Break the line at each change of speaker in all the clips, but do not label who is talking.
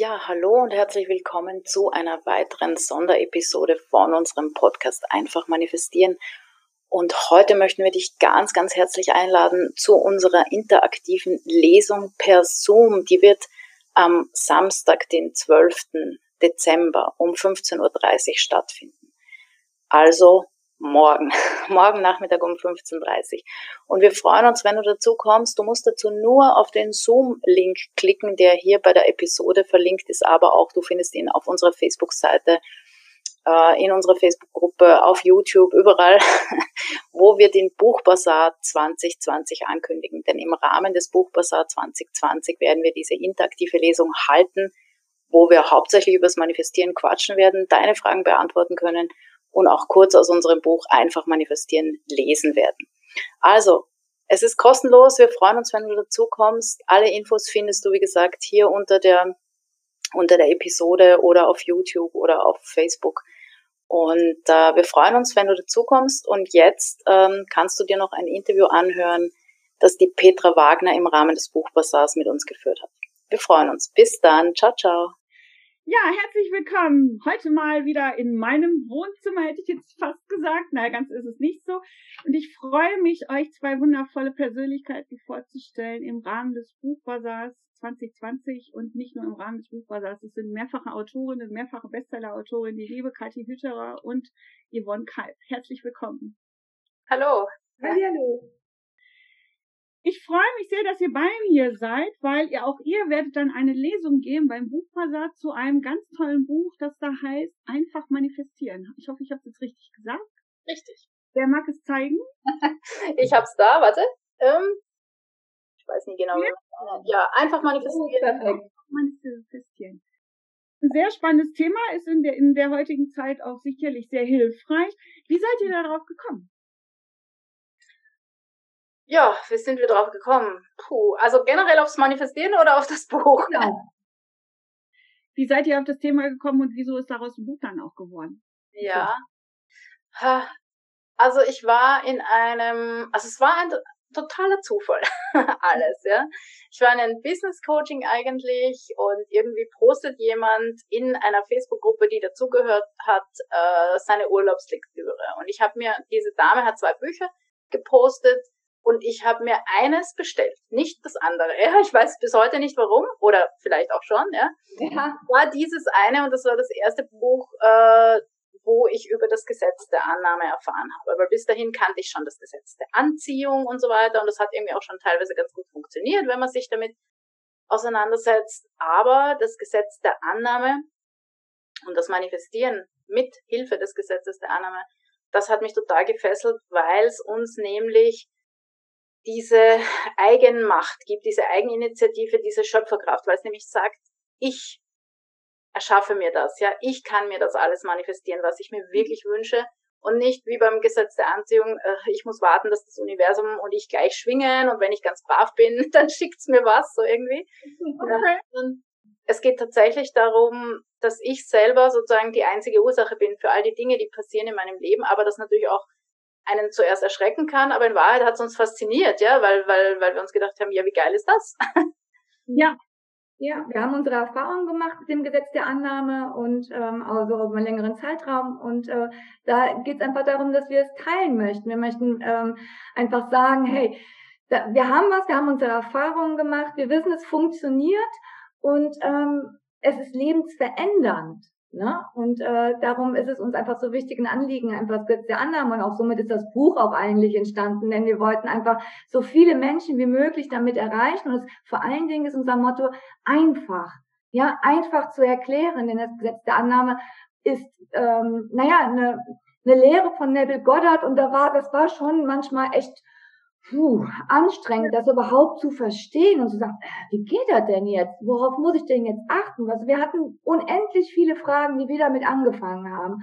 Ja, hallo und herzlich willkommen zu einer weiteren Sonderepisode von unserem Podcast Einfach manifestieren. Und heute möchten wir dich ganz, ganz herzlich einladen zu unserer interaktiven Lesung per Zoom. Die wird am Samstag, den 12. Dezember um 15.30 Uhr stattfinden. Also morgen, morgen Nachmittag um 15.30 Uhr. Und wir freuen uns, wenn du dazu kommst. Du musst dazu nur auf den Zoom-Link klicken, der hier bei der Episode verlinkt ist, aber auch du findest ihn auf unserer Facebook-Seite, äh, in unserer Facebook-Gruppe, auf YouTube, überall, wo wir den Buchbazar 2020 ankündigen. Denn im Rahmen des Buchbazar 2020 werden wir diese interaktive Lesung halten, wo wir hauptsächlich über das Manifestieren quatschen werden, deine Fragen beantworten können und auch kurz aus unserem Buch Einfach manifestieren lesen werden. Also, es ist kostenlos. Wir freuen uns, wenn du dazu kommst. Alle Infos findest du, wie gesagt, hier unter der, unter der Episode oder auf YouTube oder auf Facebook. Und äh, wir freuen uns, wenn du dazu kommst. Und jetzt ähm, kannst du dir noch ein Interview anhören, das die Petra Wagner im Rahmen des Buchbasars mit uns geführt hat. Wir freuen uns. Bis dann. Ciao, ciao.
Ja, herzlich willkommen. Heute mal wieder in meinem Wohnzimmer, hätte ich jetzt fast gesagt. Na, ganz ist es nicht so. Und ich freue mich, euch zwei wundervolle Persönlichkeiten vorzustellen im Rahmen des Buchbasars 2020 und nicht nur im Rahmen des Buchbasars. Es sind mehrfache Autorinnen, mehrfache Bestseller-Autorinnen, die liebe Kathi Hütterer und Yvonne Kalb. Herzlich willkommen.
Hallo.
Hallo. Ich freue mich sehr, dass ihr bei mir seid, weil ihr auch ihr werdet dann eine Lesung geben beim Buchbazar zu einem ganz tollen Buch, das da heißt Einfach manifestieren. Ich hoffe, ich habe es jetzt richtig gesagt.
Richtig.
Wer mag es zeigen?
ich hab's da, warte. Ähm, ich weiß nicht genau. Ja, ja einfach manifestieren.
Perfekt. Manifestieren. Ein sehr spannendes Thema ist in der, in der heutigen Zeit auch sicherlich sehr hilfreich. Wie seid ihr darauf gekommen?
Ja, wie sind wir drauf gekommen? Puh, also generell aufs Manifestieren oder auf das Buch? Ja.
Wie seid ihr auf das Thema gekommen und wieso ist daraus ein Buch dann auch geworden?
Ja. Also ich war in einem, also es war ein totaler Zufall, alles, ja. Ich war in einem Business Coaching eigentlich und irgendwie postet jemand in einer Facebook-Gruppe, die dazugehört hat, äh, seine Urlaubslektüre. Und ich habe mir, diese Dame hat zwei Bücher gepostet, und ich habe mir eines bestellt, nicht das andere. Ja, ich weiß bis heute nicht warum oder vielleicht auch schon. Ja, ja. war dieses eine und das war das erste Buch, äh, wo ich über das Gesetz der Annahme erfahren habe. Weil bis dahin kannte ich schon das Gesetz der Anziehung und so weiter und das hat irgendwie auch schon teilweise ganz gut funktioniert, wenn man sich damit auseinandersetzt. Aber das Gesetz der Annahme und das Manifestieren mit Hilfe des Gesetzes der Annahme, das hat mich total gefesselt, weil es uns nämlich diese Eigenmacht gibt, diese Eigeninitiative, diese Schöpferkraft, weil es nämlich sagt, ich erschaffe mir das, ja, ich kann mir das alles manifestieren, was ich mir wirklich wünsche und nicht wie beim Gesetz der Anziehung, äh, ich muss warten, dass das Universum und ich gleich schwingen und wenn ich ganz brav bin, dann schickt's mir was, so irgendwie. Okay. Es geht tatsächlich darum, dass ich selber sozusagen die einzige Ursache bin für all die Dinge, die passieren in meinem Leben, aber das natürlich auch einen zuerst erschrecken kann, aber in Wahrheit hat es uns fasziniert, ja, weil, weil, weil wir uns gedacht haben, ja, wie geil ist das?
Ja, ja, wir haben unsere Erfahrungen gemacht mit dem Gesetz der Annahme und ähm, also über einen längeren Zeitraum. Und äh, da geht es einfach darum, dass wir es teilen möchten. Wir möchten ähm, einfach sagen, hey, da, wir haben was, wir haben unsere Erfahrungen gemacht, wir wissen, es funktioniert und ähm, es ist lebensverändernd. Ne? Und äh, darum ist es uns einfach so wichtig, ein Anliegen, einfach der Annahme und auch somit ist das Buch auch eigentlich entstanden, denn wir wollten einfach so viele Menschen wie möglich damit erreichen. Und es, vor allen Dingen ist unser Motto einfach, ja, einfach zu erklären, denn das Gesetz der Annahme ist, ähm, naja, eine, eine Lehre von Neville Goddard. Und da war, das war schon manchmal echt puh, anstrengend, das überhaupt zu verstehen und zu sagen, äh, wie geht das denn jetzt? Worauf muss ich denn jetzt achten? Also wir hatten unendlich viele Fragen, die wir damit angefangen haben.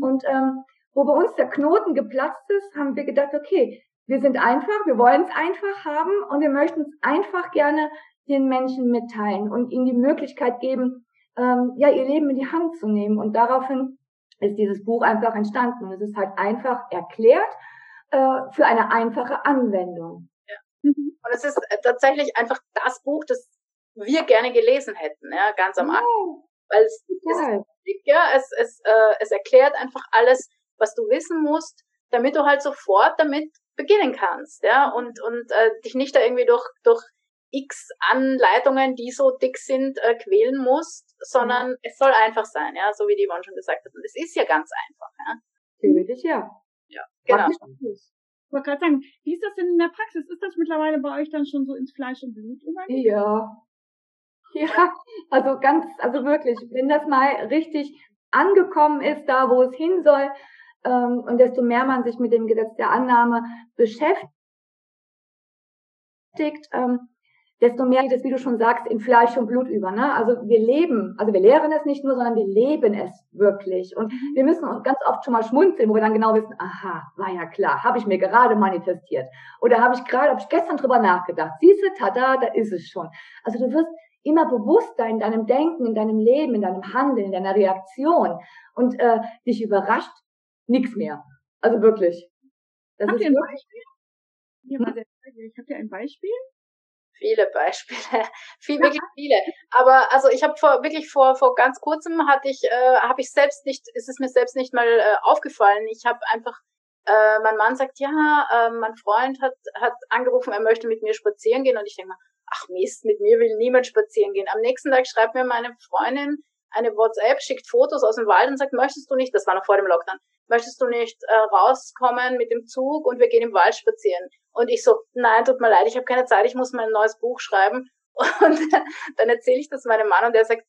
Und ähm, wo bei uns der Knoten geplatzt ist, haben wir gedacht, okay, wir sind einfach, wir wollen es einfach haben und wir möchten es einfach gerne den Menschen mitteilen und ihnen die Möglichkeit geben, ähm, ja, ihr Leben in die Hand zu nehmen. Und daraufhin ist dieses Buch einfach entstanden. Es ist halt einfach erklärt äh, für eine einfache Anwendung.
Ja. Mhm. Und es ist äh, tatsächlich einfach das Buch, das wir gerne gelesen hätten, ja, ganz am Anfang. Weil es, es ist ja, es, es, äh, es erklärt einfach alles, was du wissen musst, damit du halt sofort damit beginnen kannst, ja, und, und äh, dich nicht da irgendwie durch, durch x Anleitungen, die so dick sind, äh, quälen musst, sondern mhm. es soll einfach sein, ja, so wie die Yvonne schon gesagt hat. Und es ist ja ganz einfach, ja.
Theoretisch ja.
Genau.
Ich wollte gerade sagen, wie ist das denn in der Praxis? Ist das mittlerweile bei euch dann schon so ins Fleisch und Blut
übergegangen? Ja. Ja, also ganz, also wirklich, wenn das mal richtig angekommen ist, da wo es hin soll, ähm, und desto mehr man sich mit dem Gesetz der Annahme beschäftigt, ähm, desto mehr geht es, wie du schon sagst, in Fleisch und Blut über. Ne? Also wir leben, also wir lehren es nicht nur, sondern wir leben es wirklich. Und mhm. wir müssen uns ganz oft schon mal schmunzeln, wo wir dann genau wissen, aha, war ja klar, habe ich mir gerade manifestiert. Oder habe ich gerade, habe ich gestern drüber nachgedacht. Siehst du, tada, da ist es schon. Also du wirst immer bewusster in deinem Denken, in deinem Leben, in deinem Handeln, in deiner Reaktion. Und äh, dich überrascht nichts mehr. Also wirklich.
Das Habt ist ihr ein Beispiel? Ja, hm? Ich habe dir ein Beispiel?
Viele Beispiele, viel, wirklich viele. Aber also ich habe vor wirklich vor vor ganz kurzem hatte ich äh, habe ich selbst nicht, ist es mir selbst nicht mal äh, aufgefallen. Ich habe einfach äh, mein Mann sagt ja, äh, mein Freund hat hat angerufen, er möchte mit mir spazieren gehen und ich denke mal, ach Mist, mit mir will niemand spazieren gehen. Am nächsten Tag schreibt mir meine Freundin eine WhatsApp, schickt Fotos aus dem Wald und sagt, möchtest du nicht, das war noch vor dem Lockdown, möchtest du nicht äh, rauskommen mit dem Zug und wir gehen im Wald spazieren? Und ich so, nein, tut mir leid, ich habe keine Zeit, ich muss mein neues Buch schreiben. Und dann erzähle ich das meinem Mann und der sagt,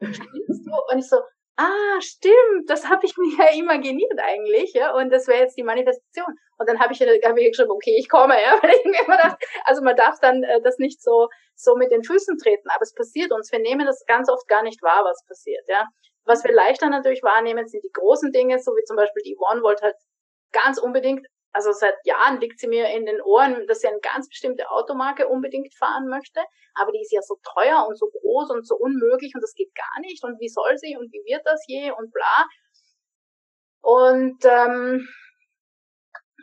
spinnst du? Und ich so, ah, stimmt, das habe ich mir ja imaginiert eigentlich, ja, und das wäre jetzt die Manifestation. Und dann habe ich, hab ich geschrieben, okay, ich komme, ja, weil ich mir immer dachte, also man darf dann äh, das nicht so, so mit den Füßen treten, aber es passiert uns, wir nehmen das ganz oft gar nicht wahr, was passiert, ja. Was wir leichter natürlich wahrnehmen, sind die großen Dinge, so wie zum Beispiel die One wollte halt ganz unbedingt also seit Jahren liegt sie mir in den Ohren, dass sie eine ganz bestimmte Automarke unbedingt fahren möchte, aber die ist ja so teuer und so groß und so unmöglich und das geht gar nicht und wie soll sie und wie wird das je und bla. Und ähm,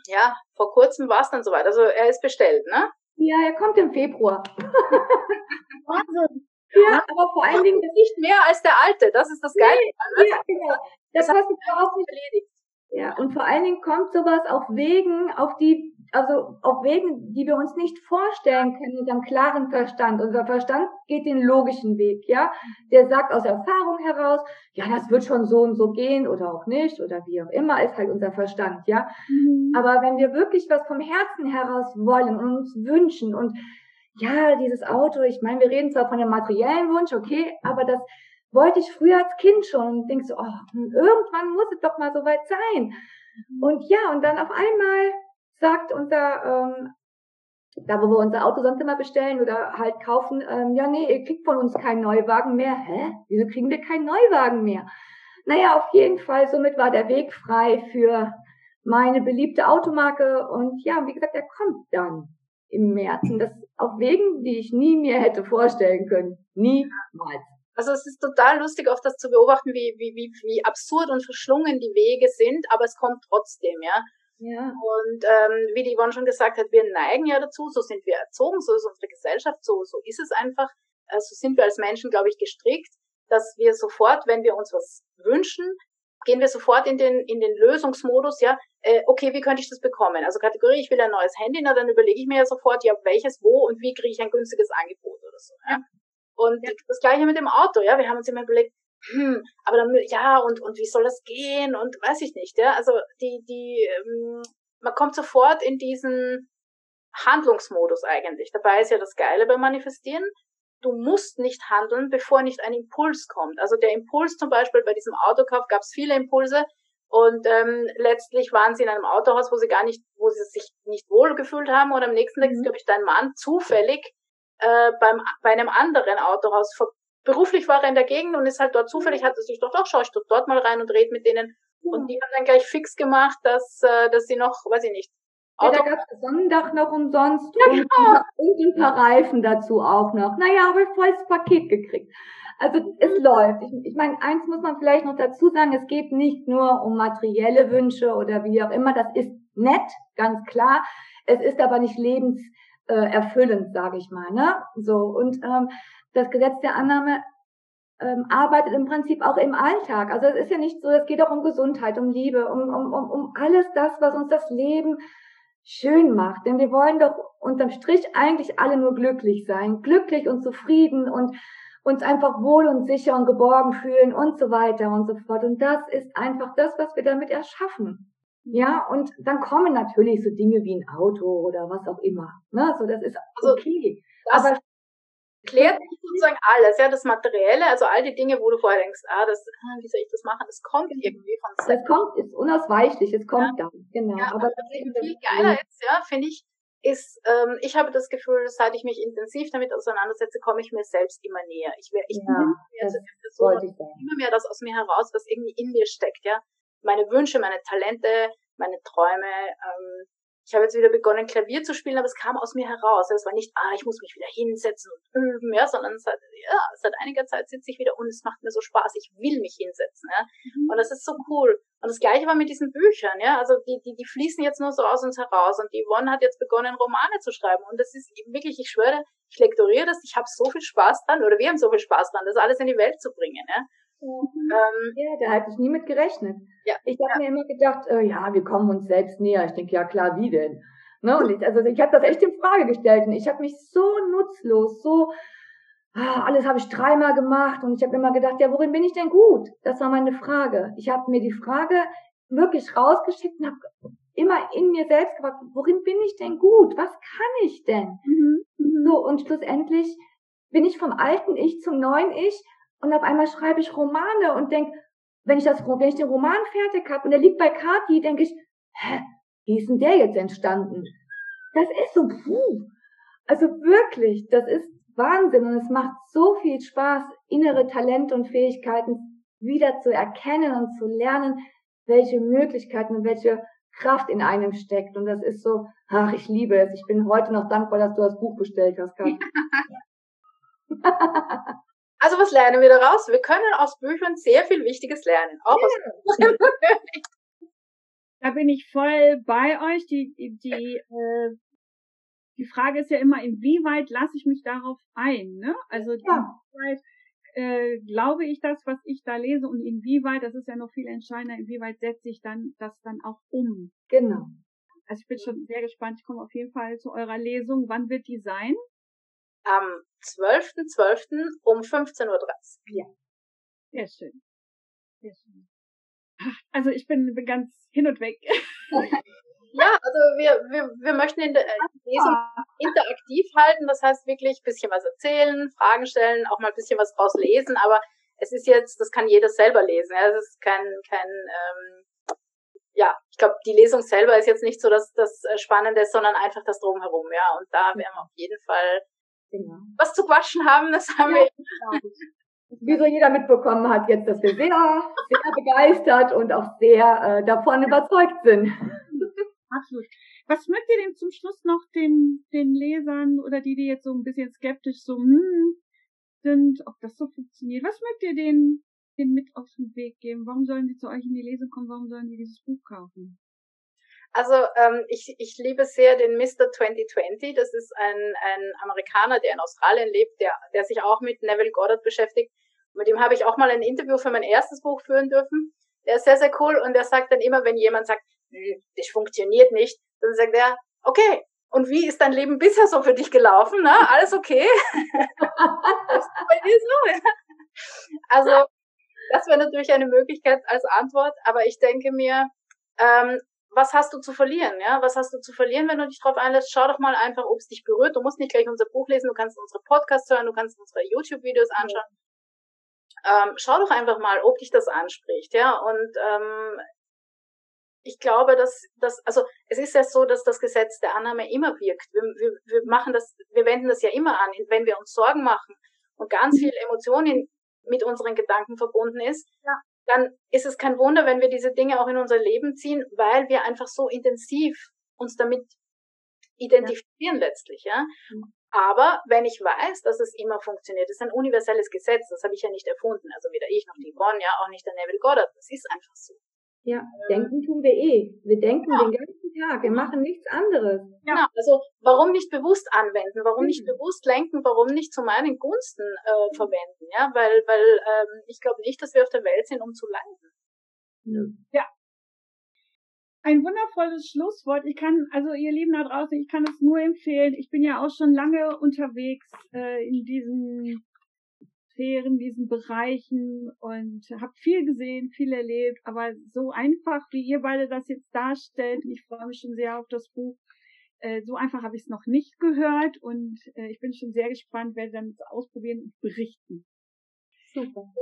ja, vor kurzem war es dann soweit. Also er ist bestellt, ne?
Ja, er kommt im Februar. Wahnsinn. Ja, aber vor allen Dingen
nicht mehr als der alte. Das ist das Geile.
Nee, ja, genau. Das, das hast du auch nicht erledigt. Ja, und vor allen Dingen kommt sowas auf Wegen, auf die, also auf Wegen, die wir uns nicht vorstellen können mit einem klaren Verstand. Unser Verstand geht den logischen Weg, ja. Der sagt aus Erfahrung heraus, ja, das wird schon so und so gehen oder auch nicht oder wie auch immer, ist halt unser Verstand, ja. Mhm. Aber wenn wir wirklich was vom Herzen heraus wollen und uns wünschen und ja, dieses Auto, ich meine, wir reden zwar von dem materiellen Wunsch, okay, aber das wollte ich früher als Kind schon und denk so, oh, irgendwann muss es doch mal soweit sein. Mhm. Und ja, und dann auf einmal sagt unser, ähm, da wo wir unser Auto sonst immer bestellen oder halt kaufen, ähm, ja, nee, ihr kriegt von uns keinen Neuwagen mehr. Hä? Wieso kriegen wir keinen Neuwagen mehr? Naja, auf jeden Fall, somit war der Weg frei für meine beliebte Automarke und ja, wie gesagt, er kommt dann im März. Und das auf Wegen, die ich nie mir hätte vorstellen können. Niemals.
Also es ist total lustig, oft das zu beobachten, wie, wie, wie, wie absurd und verschlungen die Wege sind, aber es kommt trotzdem, ja. Ja. Und ähm, wie die Yvonne schon gesagt hat, wir neigen ja dazu, so sind wir erzogen, so ist unsere Gesellschaft, so, so ist es einfach, äh, so sind wir als Menschen, glaube ich, gestrickt, dass wir sofort, wenn wir uns was wünschen, gehen wir sofort in den, in den Lösungsmodus, ja, äh, okay, wie könnte ich das bekommen? Also Kategorie, ich will ein neues Handy, na dann überlege ich mir ja sofort, ja, welches, wo und wie kriege ich ein günstiges Angebot oder so. Ja? Und ja. das gleiche mit dem Auto, ja. Wir haben uns immer überlegt, hm, aber dann, ja, und, und wie soll das gehen? Und weiß ich nicht, ja. Also die, die, ähm, man kommt sofort in diesen Handlungsmodus eigentlich. Dabei ist ja das Geile beim Manifestieren. Du musst nicht handeln, bevor nicht ein Impuls kommt. Also der Impuls zum Beispiel bei diesem Autokauf gab es viele Impulse und ähm, letztlich waren sie in einem Autohaus, wo sie gar nicht, wo sie sich nicht wohl gefühlt haben. Und am nächsten Tag ist, mhm. glaube ich, dein Mann zufällig äh, beim, bei einem anderen Autohaus. Beruflich war er in der Gegend und ist halt dort zufällig, hat er sich doch, doch, schau ich doch dort mal rein und red mit denen. Und die haben dann gleich fix gemacht, dass, äh, dass sie noch, weiß ich nicht,
ja, da gab es Sonnendach noch umsonst ja, und, genau. und ein paar Reifen dazu auch noch. Naja, aber volles Paket gekriegt. Also es läuft. Ich, ich meine, eins muss man vielleicht noch dazu sagen, es geht nicht nur um materielle Wünsche oder wie auch immer. Das ist nett, ganz klar. Es ist aber nicht lebens äh, erfüllend, sage ich mal. Ne? So und ähm, das Gesetz der Annahme ähm, arbeitet im Prinzip auch im Alltag. Also es ist ja nicht so, es geht auch um Gesundheit, um Liebe, um, um, um, um alles das, was uns das Leben schön macht. Denn wir wollen doch unterm Strich eigentlich alle nur glücklich sein. Glücklich und zufrieden und uns einfach wohl und sicher und geborgen fühlen und so weiter und so fort. Und das ist einfach das, was wir damit erschaffen. Ja, und dann kommen natürlich so Dinge wie ein Auto oder was auch immer. Ne? So, das ist also okay.
Also, das, Aber klärt nicht sozusagen alles, ja, das Materielle, also all die Dinge, wo du vorher denkst, ah, das, ah, wie soll ich das machen, das kommt irgendwie von
selbst. Das kommt, ist unausweichlich, es kommt ja. dann, genau.
Ja, aber was eben viel geiler ist, ja, finde ich, ist, ähm, ich habe das Gefühl, seit ich mich intensiv damit auseinandersetze, komme ich mir selbst immer näher. Ich, ich
ja, bin
mehr zu der Person, immer mehr das aus mir heraus, was irgendwie in mir steckt, ja. Meine Wünsche, meine Talente, meine Träume, ähm, ich habe jetzt wieder begonnen, Klavier zu spielen, aber es kam aus mir heraus. Es war nicht, ah, ich muss mich wieder hinsetzen und üben, ja, sondern hat, ja, seit einiger Zeit sitze ich wieder und es macht mir so Spaß. Ich will mich hinsetzen, ja. Mhm. Und das ist so cool. Und das Gleiche war mit diesen Büchern, ja. Also die, die, die fließen jetzt nur so aus uns heraus. Und die Yvonne hat jetzt begonnen, Romane zu schreiben. Und das ist wirklich, ich schwöre, ich lektoriere das, ich habe so viel Spaß dran, oder wir haben so viel Spaß dran, das alles in die Welt zu bringen, ja.
Mhm. Ähm, ja, da hatte ich nie mit gerechnet. Ja, ich habe ja. mir immer gedacht, äh, ja, wir kommen uns selbst näher. Ich denke, ja klar, wie denn? Ne? Und ich, also ich habe das echt in Frage gestellt und ich habe mich so nutzlos, so ah, alles habe ich dreimal gemacht und ich habe immer gedacht, ja, worin bin ich denn gut? Das war meine Frage. Ich habe mir die Frage wirklich rausgeschickt und habe immer in mir selbst gefragt, worin bin ich denn gut? Was kann ich denn? Mhm. So und schlussendlich bin ich vom alten Ich zum neuen Ich und auf einmal schreibe ich Romane und denk, wenn ich das, wenn ich den Roman fertig habe und der liegt bei Kati, denke ich, hä, wie ist denn der jetzt entstanden? Das ist so, puh. Also wirklich, das ist Wahnsinn und es macht so viel Spaß, innere Talente und Fähigkeiten wieder zu erkennen und zu lernen, welche Möglichkeiten und welche Kraft in einem steckt. Und das ist so, ach, ich liebe es. Ich bin heute noch dankbar, dass du das Buch bestellt hast, Kathi.
Also was lernen wir daraus? Wir können aus Büchern sehr viel Wichtiges lernen. Auch yeah. aus.
Da bin ich voll bei euch. Die, die, äh, die Frage ist ja immer, inwieweit lasse ich mich darauf ein? Ne? Also ja. inwieweit äh, glaube ich das, was ich da lese und inwieweit, das ist ja noch viel entscheidender, inwieweit setze ich dann das dann auch um?
Genau.
Also ich bin schon sehr gespannt. Ich komme auf jeden Fall zu eurer Lesung. Wann wird die sein?
Am 12.12. .12. um 15.30 Uhr.
Ja. Sehr schön. Sehr schön. Also ich bin, bin ganz hin und weg.
ja, also wir, wir, wir möchten in der äh, Lesung interaktiv halten, das heißt wirklich ein bisschen was erzählen, Fragen stellen, auch mal ein bisschen was draus lesen, aber es ist jetzt, das kann jeder selber lesen. Ja, es ist kein, kein ähm, ja, ich glaube, die Lesung selber ist jetzt nicht so das, das äh, Spannende, sondern einfach das drumherum, ja. Und da werden wir auf jeden Fall genau. was zu quatschen haben, das haben ja, wir. Genau
wie so jeder mitbekommen hat jetzt, dass wir sehr, sehr begeistert und auch sehr äh, davon überzeugt sind.
Absolut. Was mögt ihr denn zum Schluss noch den, den Lesern oder die, die jetzt so ein bisschen skeptisch so hm, sind, ob das so funktioniert, was mögt ihr denen, denen mit auf den Weg geben? Warum sollen sie zu euch in die Lesung kommen? Warum sollen sie dieses Buch kaufen?
Also ähm, ich, ich liebe sehr den Mr. 2020. Das ist ein, ein Amerikaner, der in Australien lebt, der, der sich auch mit Neville Goddard beschäftigt. Mit dem habe ich auch mal ein Interview für mein erstes Buch führen dürfen. Der ist sehr, sehr cool und der sagt dann immer, wenn jemand sagt, hm, das funktioniert nicht, dann sagt er, okay, und wie ist dein Leben bisher so für dich gelaufen? Na, alles okay? Also, das wäre natürlich eine Möglichkeit als Antwort, aber ich denke mir, ähm, was hast du zu verlieren? Ja, was hast du zu verlieren, wenn du dich darauf einlässt? Schau doch mal einfach, ob es dich berührt. Du musst nicht gleich unser Buch lesen, du kannst unsere Podcasts hören, du kannst unsere YouTube-Videos anschauen. Ähm, schau doch einfach mal, ob dich das anspricht, ja. Und ähm, ich glaube, dass dass also es ist ja so, dass das Gesetz der Annahme immer wirkt. Wir, wir, wir machen das, wir wenden das ja immer an, wenn wir uns Sorgen machen und ganz viel Emotionen mit unseren Gedanken verbunden ist, ja. Dann ist es kein Wunder, wenn wir diese Dinge auch in unser Leben ziehen, weil wir einfach so intensiv uns damit identifizieren ja. letztlich, ja. Mhm. Aber wenn ich weiß, dass es immer funktioniert, ist ein universelles Gesetz, das habe ich ja nicht erfunden, also weder ich noch die Bonn, ja, auch nicht der Neville Goddard, das ist einfach so.
Ja, denken tun wir eh. Wir denken ja. den ganzen Tag, wir machen nichts anderes.
Ja. Genau, also warum nicht bewusst anwenden, warum nicht mhm. bewusst lenken, warum nicht zu meinen Gunsten äh, verwenden, ja, weil, weil ähm, ich glaube nicht, dass wir auf der Welt sind, um zu leiden.
Ja. Ein wundervolles Schlusswort. Ich kann, also ihr Lieben da draußen, ich kann es nur empfehlen. Ich bin ja auch schon lange unterwegs äh, in diesen Sphären, diesen Bereichen und habe viel gesehen, viel erlebt, aber so einfach, wie ihr beide das jetzt darstellt, ich freue mich schon sehr auf das Buch, äh, so einfach habe ich es noch nicht gehört und äh, ich bin schon sehr gespannt, werde dann ausprobieren und berichten. Super.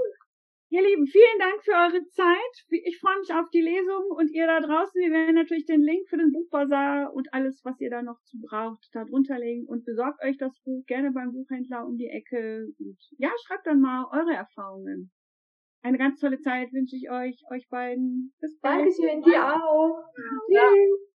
Ihr Lieben, vielen Dank für eure Zeit. Ich freue mich auf die Lesung und ihr da draußen. Wir werden natürlich den Link für den Buchbazar und alles, was ihr da noch zu braucht, da drunter legen und besorgt euch das Buch gerne beim Buchhändler um die Ecke. Und ja, schreibt dann mal eure Erfahrungen. Eine ganz tolle Zeit wünsche ich euch, euch beiden.
Bis bald. Dankeschön, dir auch. Ja. Tschüss.